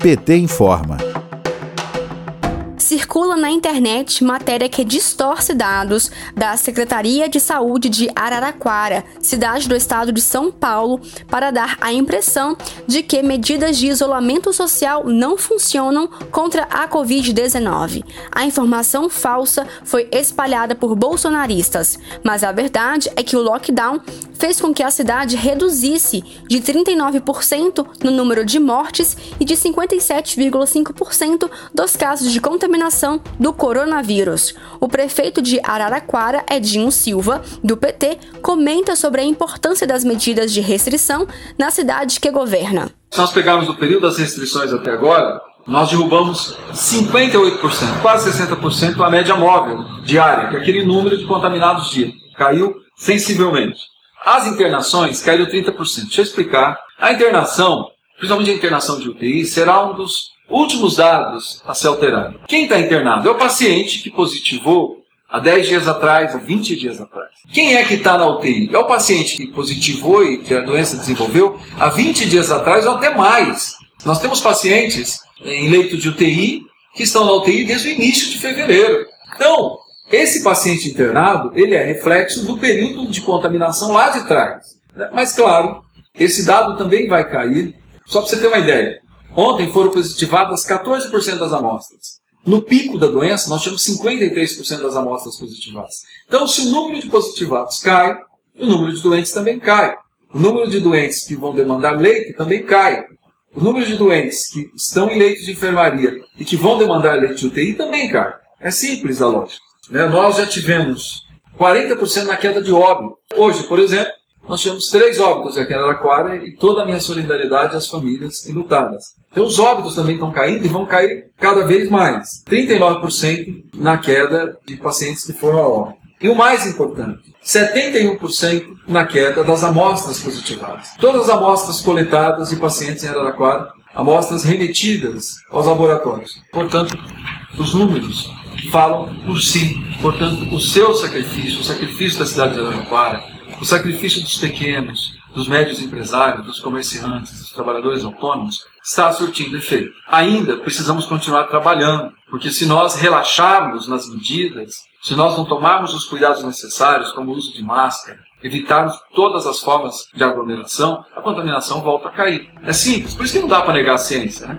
PT informa circula na internet matéria que distorce dados da Secretaria de Saúde de Araraquara, cidade do estado de São Paulo, para dar a impressão de que medidas de isolamento social não funcionam contra a Covid-19. A informação falsa foi espalhada por bolsonaristas, mas a verdade é que o lockdown fez com que a cidade reduzisse de 39% no número de mortes e de 57,5% dos casos de contaminação do coronavírus. O prefeito de Araraquara, Edinho Silva, do PT, comenta sobre a importância das medidas de restrição na cidade que governa. Se nós pegarmos o período das restrições até agora, nós derrubamos 58%, quase 60% a média móvel diária, que é aquele número de contaminados dia. Caiu sensivelmente. As internações caíram 30%. Deixa eu explicar. A internação, principalmente a internação de UTI, será um dos Últimos dados a ser alterado. Quem está internado é o paciente que positivou há 10 dias atrás, há 20 dias atrás. Quem é que está na UTI? É o paciente que positivou e que a doença desenvolveu há 20 dias atrás ou até mais. Nós temos pacientes em leito de UTI que estão na UTI desde o início de fevereiro. Então, esse paciente internado, ele é reflexo do período de contaminação lá de trás. Mas, claro, esse dado também vai cair. Só para você ter uma ideia, Ontem foram positivadas 14% das amostras. No pico da doença, nós tínhamos 53% das amostras positivadas. Então, se o número de positivados cai, o número de doentes também cai. O número de doentes que vão demandar leite também cai. O número de doentes que estão em leitos de enfermaria e que vão demandar leite de UTI também cai. É simples a lógica. Né? Nós já tivemos 40% na queda de óbito. Hoje, por exemplo, nós tivemos três óbitos aqui em Araraquara e toda a minha solidariedade às famílias enlutadas. Então os óbitos também estão caindo e vão cair cada vez mais. 39% na queda de pacientes que foram a óbito. E o mais importante, 71% na queda das amostras positivadas. Todas as amostras coletadas de pacientes em Araraquara, amostras remetidas aos laboratórios. Portanto, os números falam por si. Portanto, o seu sacrifício, o sacrifício da cidade de Araraquara, o sacrifício dos pequenos, dos médios empresários, dos comerciantes, dos trabalhadores autônomos, está surtindo efeito. Ainda precisamos continuar trabalhando, porque se nós relaxarmos nas medidas, se nós não tomarmos os cuidados necessários, como o uso de máscara, evitarmos todas as formas de aglomeração, a contaminação volta a cair. É simples, por isso que não dá para negar a ciência. Né?